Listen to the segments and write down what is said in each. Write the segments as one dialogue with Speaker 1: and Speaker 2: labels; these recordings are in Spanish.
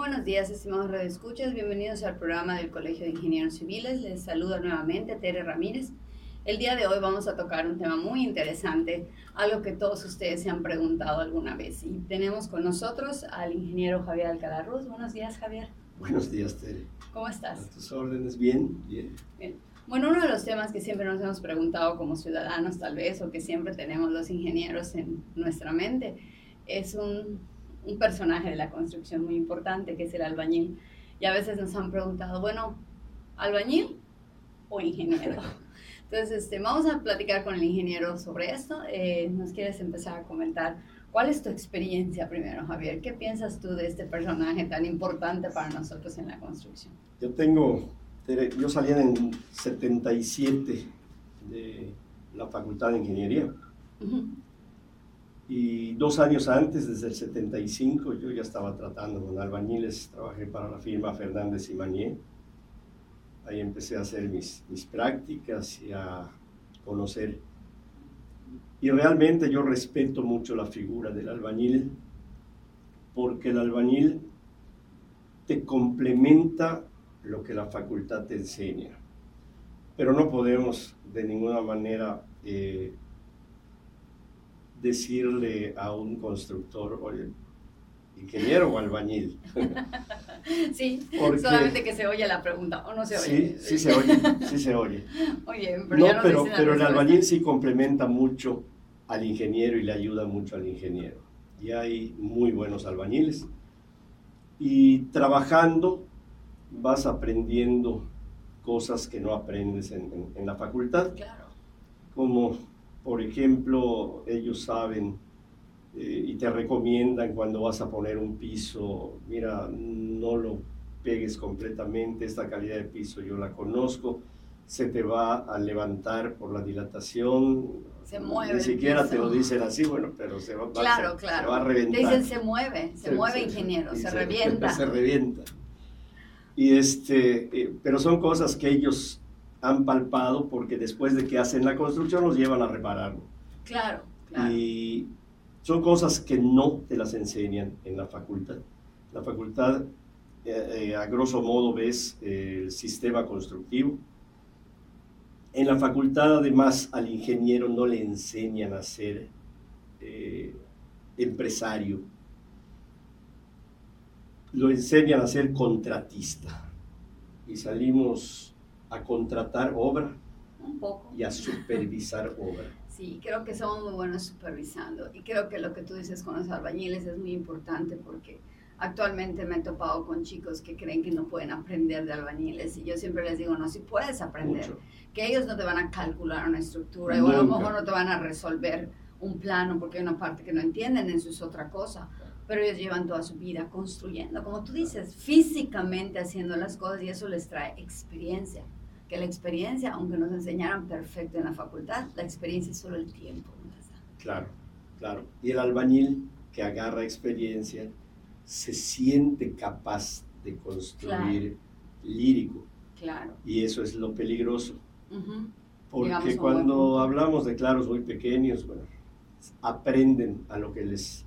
Speaker 1: buenos días, estimados redescuchas. Bienvenidos al programa del Colegio de Ingenieros Civiles. Les saluda nuevamente Tere Ramírez. El día de hoy vamos a tocar un tema muy interesante, algo que todos ustedes se han preguntado alguna vez. Y tenemos con nosotros al ingeniero Javier Alcalá Ruz. Buenos días, Javier.
Speaker 2: Buenos días, Tere.
Speaker 1: ¿Cómo estás?
Speaker 2: A tus órdenes, bien, bien.
Speaker 1: Bien. Bueno, uno de los temas que siempre nos hemos preguntado como ciudadanos, tal vez, o que siempre tenemos los ingenieros en nuestra mente, es un, un personaje de la construcción muy importante, que es el albañil. Y a veces nos han preguntado, bueno, ¿albañil o ingeniero? Entonces, este, vamos a platicar con el ingeniero sobre esto. Eh, ¿Nos quieres empezar a comentar cuál es tu experiencia primero, Javier? ¿Qué piensas tú de este personaje tan importante para nosotros en la construcción?
Speaker 2: Yo tengo yo salí en 77 de la Facultad de Ingeniería. Y dos años antes, desde el 75, yo ya estaba tratando con albañiles. Trabajé para la firma Fernández y Manier. Ahí empecé a hacer mis, mis prácticas y a conocer. Y realmente yo respeto mucho la figura del albañil, porque el albañil te complementa lo que la facultad te enseña. Pero no podemos de ninguna manera eh, decirle a un constructor, oye, ingeniero o albañil.
Speaker 1: Sí, solamente que se oye la pregunta, o no se
Speaker 2: oye. Sí, sí se oye, sí se oye.
Speaker 1: Oye,
Speaker 2: pero, no, pero, pero el albañil sí complementa mucho al ingeniero y le ayuda mucho al ingeniero. Y hay muy buenos albañiles. Y trabajando vas aprendiendo cosas que no aprendes en, la facultad.
Speaker 1: Claro.
Speaker 2: Como, por ejemplo, ellos saben eh, y te recomiendan cuando vas a poner un piso, mira, no lo pegues completamente, esta calidad de piso yo la conozco, se te va a levantar por la dilatación.
Speaker 1: Se mueve.
Speaker 2: Ni siquiera te lo dicen así, bueno, pero se va,
Speaker 1: claro, claro.
Speaker 2: Se va a reventar.
Speaker 1: Te dicen se mueve, se, mueve ingeniero, se, revienta.
Speaker 2: Se revienta. Y este, eh, pero son cosas que ellos han palpado porque después de que hacen la construcción los llevan a repararlo.
Speaker 1: Claro, claro.
Speaker 2: Y son cosas que no te las enseñan en la facultad. La facultad, eh, eh, a grosso modo, ves el sistema constructivo. En la facultad, además, al ingeniero no le enseñan a ser empresario, lo enseñan a ser contratista. Y salimos a contratar obra
Speaker 1: un poco.
Speaker 2: y a supervisar obra.
Speaker 1: Sí, creo que somos muy buenos supervisando. Y creo que lo que tú dices con los albañiles es muy importante porque actualmente me he topado con chicos que creen que no pueden aprender de albañiles. Y yo siempre les digo, no, si puedes aprender. Que ellos no te van a calcular una estructura, o a lo mejor no te van a resolver un plano porque hay una parte que no entienden, eso es otra cosa pero ellos llevan toda su vida construyendo, como tú dices, físicamente haciendo las cosas y eso les trae experiencia. Que la experiencia, aunque nos enseñaran perfecto en la facultad, la experiencia es solo el tiempo.
Speaker 2: Claro, claro. Y el albañil que agarra experiencia se siente capaz de construir lírico.
Speaker 1: Claro.
Speaker 2: Y eso es lo peligroso. Porque cuando hablamos de claros muy pequeños, bueno, aprenden a lo que les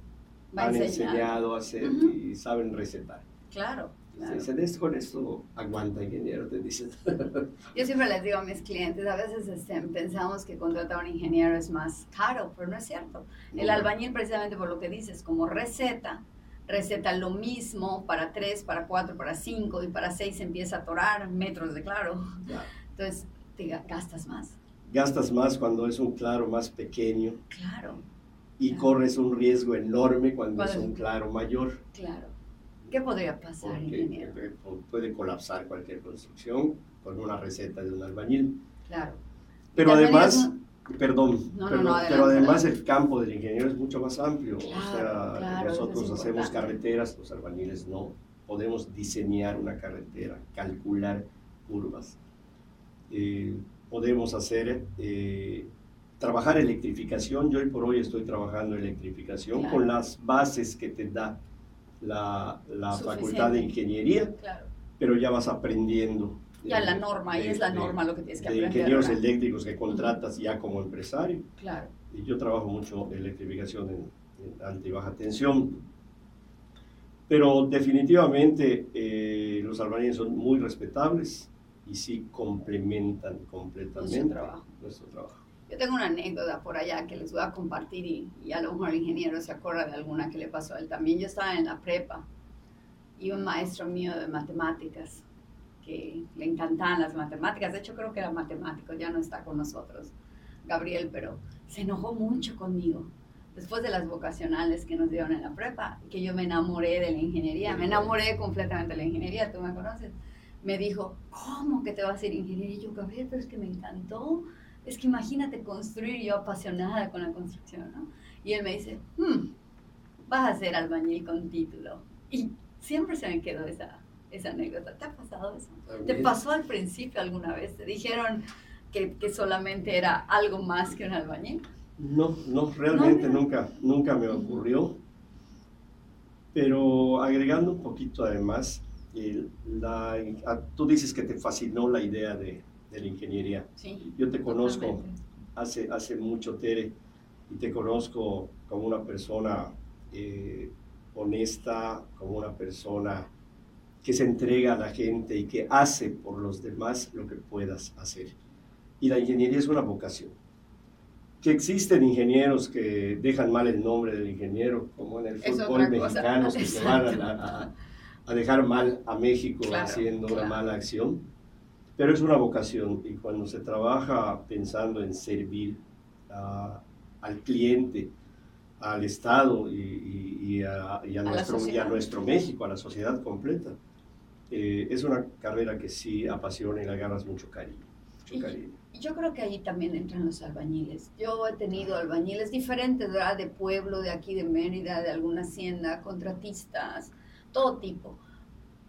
Speaker 2: han enseñado a hacer y saben recetar.
Speaker 1: Claro.
Speaker 2: Claro. Se, con esto aguanta ingeniero, te dicen.
Speaker 1: Yo siempre les digo a mis clientes, a veces este, pensamos que contratar a un ingeniero es más caro, pero no es cierto. El albañil, precisamente por lo que dices, como receta, receta lo mismo para tres, para cuatro, para cinco y para seis empieza a atorar metros de claro. Entonces, te gastas más.
Speaker 2: Gastas más cuando es un claro más pequeño.
Speaker 1: Claro
Speaker 2: y corres un riesgo enorme cuando es un claro mayor.
Speaker 1: Claro. ¿Qué podría pasar, ingeniero?
Speaker 2: Puede colapsar cualquier construcción con una receta de un albañil.
Speaker 1: Claro.
Speaker 2: Pero además, perdón, pero además el campo del ingeniero es mucho más amplio. o sea, nosotros hacemos carreteras, los albañiles no. Podemos diseñar una carretera, calcular curvas. Eh, podemos hacer eh, trabajar electrificación. Yo hoy por hoy estoy trabajando electrificación con las bases que te da la, la Facultad de Ingeniería, pero ya vas aprendiendo.
Speaker 1: Ya la norma, ahí es la norma lo que tienes que aprender.
Speaker 2: De ingenieros eléctricos que contratas ya como empresario.
Speaker 1: Claro.
Speaker 2: Y yo trabajo mucho electrificación en, alta y baja tensión. Pero definitivamente eh, los albañiles son muy respetables y sí complementan completamente
Speaker 1: Nuestro trabajo.
Speaker 2: nuestro trabajo.
Speaker 1: Yo tengo una anécdota por allá que les voy a compartir y, y a lo mejor el ingeniero se acuerda de alguna que le pasó a él también. Yo estaba en la prepa y un maestro mío de matemáticas que le encantaban las matemáticas, de hecho creo que era matemático, ya no está con nosotros, Gabriel, pero se enojó mucho conmigo después de las vocacionales que nos dieron en la prepa, que yo me enamoré de la ingeniería, me enamoré completamente de la ingeniería, tú me conoces, me dijo, ¿cómo que te vas a hacer ingeniería? Y yo, Gabriel, pero es que me encantó, es que imagínate construir, yo apasionada con la construcción, ¿no? Y él me dice, hmm, vas a ser albañil con título. Y siempre se me quedó esa, esa anécdota. ¿Te ha pasado eso? ¿Te pasó al principio alguna vez? ¿Te dijeron que, que solamente era algo más que un albañil?
Speaker 2: No, no, realmente
Speaker 1: No,
Speaker 2: nunca, nunca me ocurrió. Pero agregando un poquito además, la, tú dices que te fascinó la idea de, de la ingeniería.
Speaker 1: Sí.
Speaker 2: Yo te conozco
Speaker 1: totalmente.
Speaker 2: hace, hace mucho, Tere, y te conozco como una persona eh, honesta, como una persona que se entrega a la gente y que hace por los demás lo que puedas hacer. Y la ingeniería es una vocación. Que existen ingenieros que dejan mal el nombre del ingeniero, como en el
Speaker 1: Es
Speaker 2: fútbol
Speaker 1: cosa.
Speaker 2: mexicano, que se van a, a- a dejar mal a México
Speaker 1: Claro,
Speaker 2: haciendo una
Speaker 1: claro.
Speaker 2: mala acción. Pero es una vocación y cuando se trabaja pensando en servir a- al cliente, al Estado y, y- y a, y a
Speaker 1: la
Speaker 2: nuestro, y a
Speaker 1: sociedad.
Speaker 2: nuestro México, a la sociedad completa, eh, es una carrera que sí apasiona y le agarras mucho cariño. Mucho cariño.
Speaker 1: Yo creo que ahí también entran los albañiles. Yo he tenido albañiles diferentes, ¿verdad? De pueblo, de aquí de Mérida, de alguna hacienda, contratistas, todo tipo.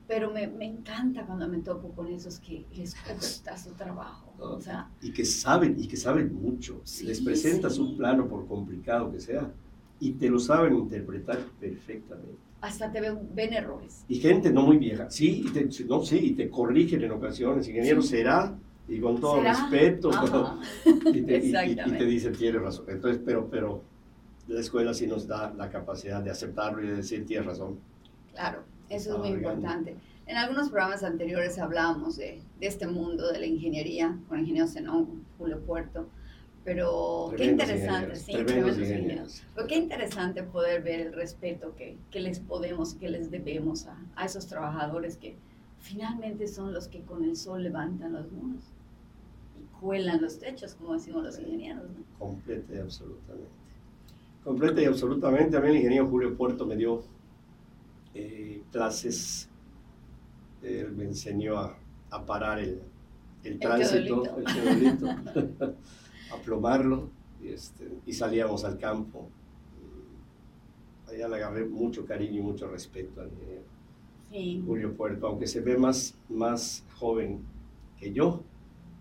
Speaker 1: Pero me, me encanta cuando me topo con esos que les gusta su trabajo. O sea,
Speaker 2: Y que saben, y que saben mucho.
Speaker 1: Sí,
Speaker 2: Les presentas
Speaker 1: sí.
Speaker 2: un plano, por complicado que sea, y te lo saben interpretar perfectamente.
Speaker 1: hasta te ven, ven errores.
Speaker 2: Y gente no muy vieja, sí, y te, no, sí, y te corrigen en ocasiones. Ingeniero
Speaker 1: Sí.
Speaker 2: será, y con todo
Speaker 1: ¿Será?
Speaker 2: respeto,
Speaker 1: Ajá.
Speaker 2: y te, y- y- y te dice, tienes razón. Entonces, pero, pero la escuela sí nos da la capacidad de aceptarlo y de decir, tienes razón.
Speaker 1: Claro, eso es muy importante. En algunos programas anteriores hablábamos de, de este mundo de la ingeniería, con el ingeniero Zenón, Julio Puerto, pero qué interesante, sí,
Speaker 2: tremendos
Speaker 1: tremendos
Speaker 2: ingenieros.
Speaker 1: ingenieros. Pero qué interesante poder ver el respeto que, que les podemos, que les debemos a, a esos trabajadores que finalmente son los que con el sol levantan los muros y cuelan los techos, como decimos los ingenieros. ¿no?
Speaker 2: Completa y absolutamente. Completa y absolutamente. A mí el ingeniero Julio Puerto me dio eh, clases, él me enseñó a, a parar el, el tránsito, el teodolito, a plomarlo, y, este, y salíamos al campo. Allá le agarré mucho cariño y mucho respeto al
Speaker 1: Sí,
Speaker 2: Julio Puerto, aunque se ve más, más joven que yo,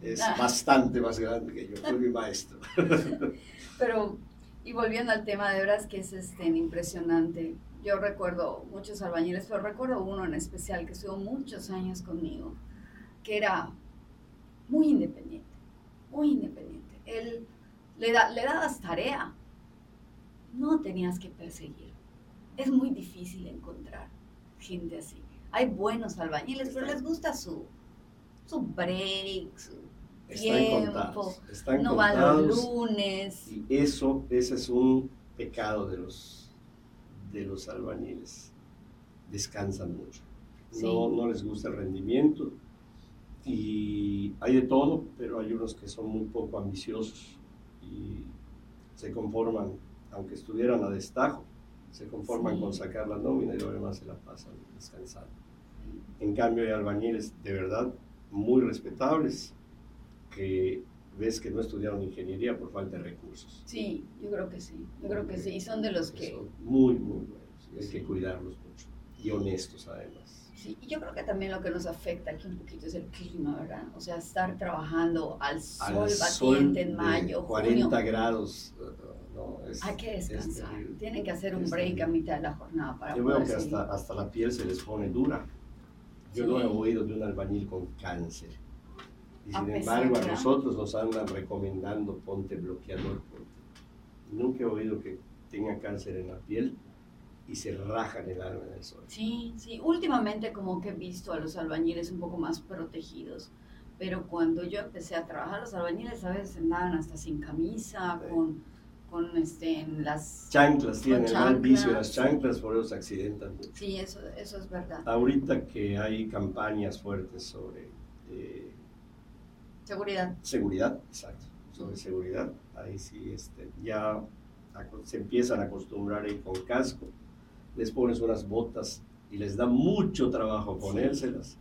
Speaker 2: es
Speaker 1: Ah.
Speaker 2: bastante más grande que yo, fue mi maestro.
Speaker 1: Pero, y volviendo al tema, de veras que es este, impresionante. Yo recuerdo muchos albañiles, pero recuerdo uno en especial que estuvo muchos años conmigo, que era muy independiente, muy independiente. Él le, da, le dabas tarea, no tenías que perseguir. Es muy difícil encontrar gente así. Hay buenos albañiles, pero les gusta su, su break, su
Speaker 2: Están
Speaker 1: tiempo,
Speaker 2: contados. Están
Speaker 1: no van los lunes.
Speaker 2: Y eso, ese es un pecado de los, de los albañiles. Descansan mucho. No,
Speaker 1: Sí.
Speaker 2: no les gusta el rendimiento. Y hay de todo, pero hay unos que son muy poco ambiciosos y se conforman, aunque estuvieran a destajo, se conforman
Speaker 1: Sí.
Speaker 2: con sacar la nómina y lo demás se la pasan descansando. En cambio, hay albañiles de verdad muy respetables que ves que no estudiaron ingeniería por falta de recursos.
Speaker 1: Sí, yo creo que sí, yo creo que sí, y son de los que,
Speaker 2: Son muy, muy buenos. Hay
Speaker 1: Sí.
Speaker 2: que cuidarlos mucho. Y honestos además.
Speaker 1: sí, y yo creo que también lo que nos afecta aquí un poquito es el clima, ¿verdad? O sea, estar trabajando al sol
Speaker 2: Al
Speaker 1: batiente en mayo,
Speaker 2: 40
Speaker 1: junio,
Speaker 2: grados. uh, no, es-
Speaker 1: hay que
Speaker 2: es
Speaker 1: descansar,
Speaker 2: terrible.
Speaker 1: tienen que hacer un
Speaker 2: Es
Speaker 1: break a mitad de la jornada para
Speaker 2: Yo veo que
Speaker 1: seguir.
Speaker 2: hasta, hasta la piel se les pone dura. Yo no he
Speaker 1: Sí.
Speaker 2: oído de un albañil con cáncer. Y
Speaker 1: A
Speaker 2: sin
Speaker 1: pesar,
Speaker 2: embargo, a
Speaker 1: ¿verdad?
Speaker 2: nosotros nos andan recomendando ponte bloqueador. ponte. Nunca he oído que tenga cáncer en la piel y se rajan el alma en el sol.
Speaker 1: Sí, sí. Últimamente como que he visto a los albañiles un poco más protegidos. Pero cuando yo empecé a trabajar, los albañiles a veces andaban hasta sin camisa,
Speaker 2: Sí.
Speaker 1: con, con este, en las...
Speaker 2: Chanclas, tienen el mal vicio las
Speaker 1: chanclas,
Speaker 2: chanclas, por eso se accidentan mucho.
Speaker 1: Sí, eso, eso es verdad.
Speaker 2: Ahorita que hay campañas fuertes sobre eh,
Speaker 1: Seguridad.
Speaker 2: seguridad, exacto, sobre seguridad, ahí sí este, ya se empiezan a acostumbrar a ir con casco, les pones unas botas y les da mucho trabajo
Speaker 1: Sí.
Speaker 2: ponérselas.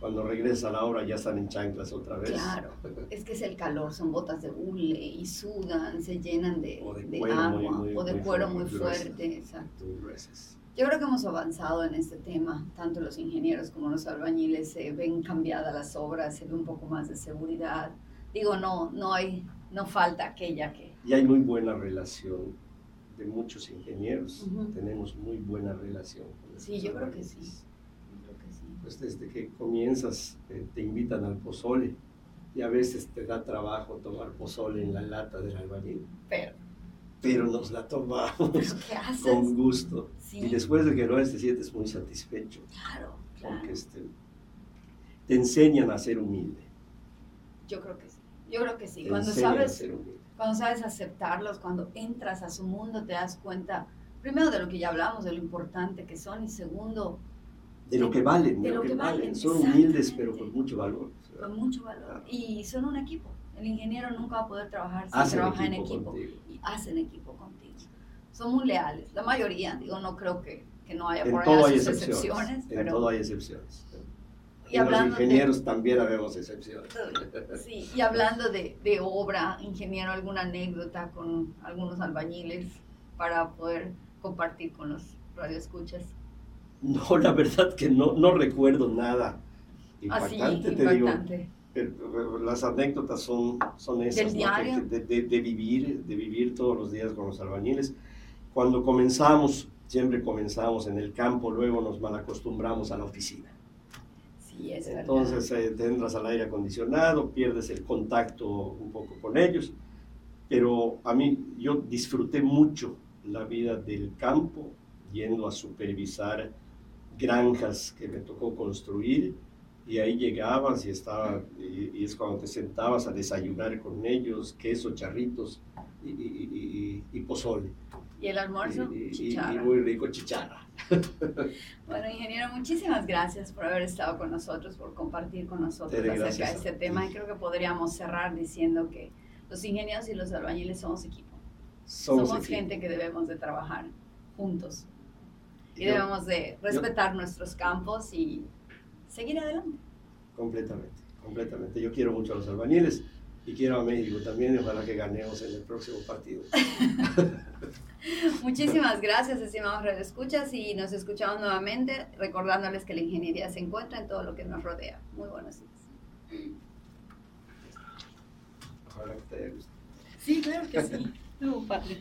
Speaker 2: Cuando regresas a la obra ya están en chanclas otra vez.
Speaker 1: Claro. Es que es el calor, son botas de hule y sudan, se llenan de,
Speaker 2: O de
Speaker 1: de
Speaker 2: cuero
Speaker 1: agua
Speaker 2: muy, muy,
Speaker 1: o de
Speaker 2: muy
Speaker 1: cuero muy fuerte. Exacto.
Speaker 2: Muy gruesas.
Speaker 1: Yo creo que hemos avanzado en este tema, tanto los ingenieros como los albañiles se ven cambiadas las obras, se ve un poco más de seguridad. Digo, no, no hay, no falta aquella que...
Speaker 2: Y hay muy buena relación de muchos ingenieros,
Speaker 1: Ujú.
Speaker 2: tenemos muy buena relación. con
Speaker 1: Sí, yo creo que sí. Yo creo que sí.
Speaker 2: Pues desde que comienzas eh, te invitan al pozole y a veces te da trabajo tomar pozole en la lata del albañil,
Speaker 1: Pero,
Speaker 2: pero nos la tomamos con gusto.
Speaker 1: Sí,
Speaker 2: Y después de que lo haces te sientes muy satisfecho,
Speaker 1: claro, claro.
Speaker 2: porque este, te enseñan a ser humilde.
Speaker 1: Yo creo que sí. Yo creo que sí.
Speaker 2: te
Speaker 1: Cuando sabes cuando sabes aceptarlos, cuando entras a su mundo, te das cuenta, primero de lo que ya hablamos, de lo importante que son, y segundo,
Speaker 2: De lo que valen, de, lo, que, valen.
Speaker 1: valen,
Speaker 2: Son humildes, pero con mucho valor.
Speaker 1: con mucho valor. Y son un equipo. El ingeniero nunca va a poder trabajar si
Speaker 2: Hacen
Speaker 1: trabaja en
Speaker 2: equipo
Speaker 1: equipo.
Speaker 2: contigo.
Speaker 1: Y hacen equipo contigo. Son muy leales. La mayoría, digo, no creo que, que no haya
Speaker 2: En
Speaker 1: por
Speaker 2: todo hay excepciones.
Speaker 1: excepciones.
Speaker 2: en
Speaker 1: pero,
Speaker 2: todo hay excepciones.
Speaker 1: y
Speaker 2: en los
Speaker 1: hablando de-
Speaker 2: ingenieros también habemos excepciones.
Speaker 1: Sí, y hablando de, de obra, ingeniero, alguna anécdota con algunos albañiles para poder compartir con los radioescuchas.
Speaker 2: No, la verdad que no, no recuerdo nada
Speaker 1: Así,
Speaker 2: impactante, te digo.
Speaker 1: impactante.
Speaker 2: pero Las anécdotas son, son esas, ¿no? de, de- de vivir, de vivir todos los días con los albañiles. Cuando comenzamos, siempre comenzamos en el campo, luego nos malacostumbramos a la oficina.
Speaker 1: Sí, es
Speaker 2: Entonces eh, te entras al aire acondicionado, pierdes el contacto un poco con ellos, pero a mí yo disfruté mucho la vida del campo, yendo a supervisar granjas que me tocó construir y ahí llegabas y estaba y, y es cuando te sentabas a desayunar con ellos, queso, charritos y, y- y- pozole.
Speaker 1: Y el almuerzo, chicharra.
Speaker 2: y muy rico chicharra.
Speaker 1: Bueno, ingeniero, muchísimas gracias por haber estado con nosotros, por compartir con nosotros
Speaker 2: Tere,
Speaker 1: acerca de este tema. Y creo que podríamos cerrar diciendo que los ingenieros y los albañiles somos equipo.
Speaker 2: Somos,
Speaker 1: Somos,
Speaker 2: equipo.
Speaker 1: gente que debemos de trabajar juntos. Y
Speaker 2: Yo-
Speaker 1: debemos de respetar nuestros campos y seguir adelante.
Speaker 2: Completamente, completamente. Yo quiero mucho a los albañiles y quiero a México también y ojalá que ganemos en el próximo partido.
Speaker 1: Muchísimas gracias, estimados redescuchas, y nos escuchamos nuevamente recordándoles que la ingeniería se encuentra en todo lo que nos rodea. Muy buenos días.
Speaker 2: Ojalá que te haya gustado.
Speaker 1: Sí, claro que sí. No, padre.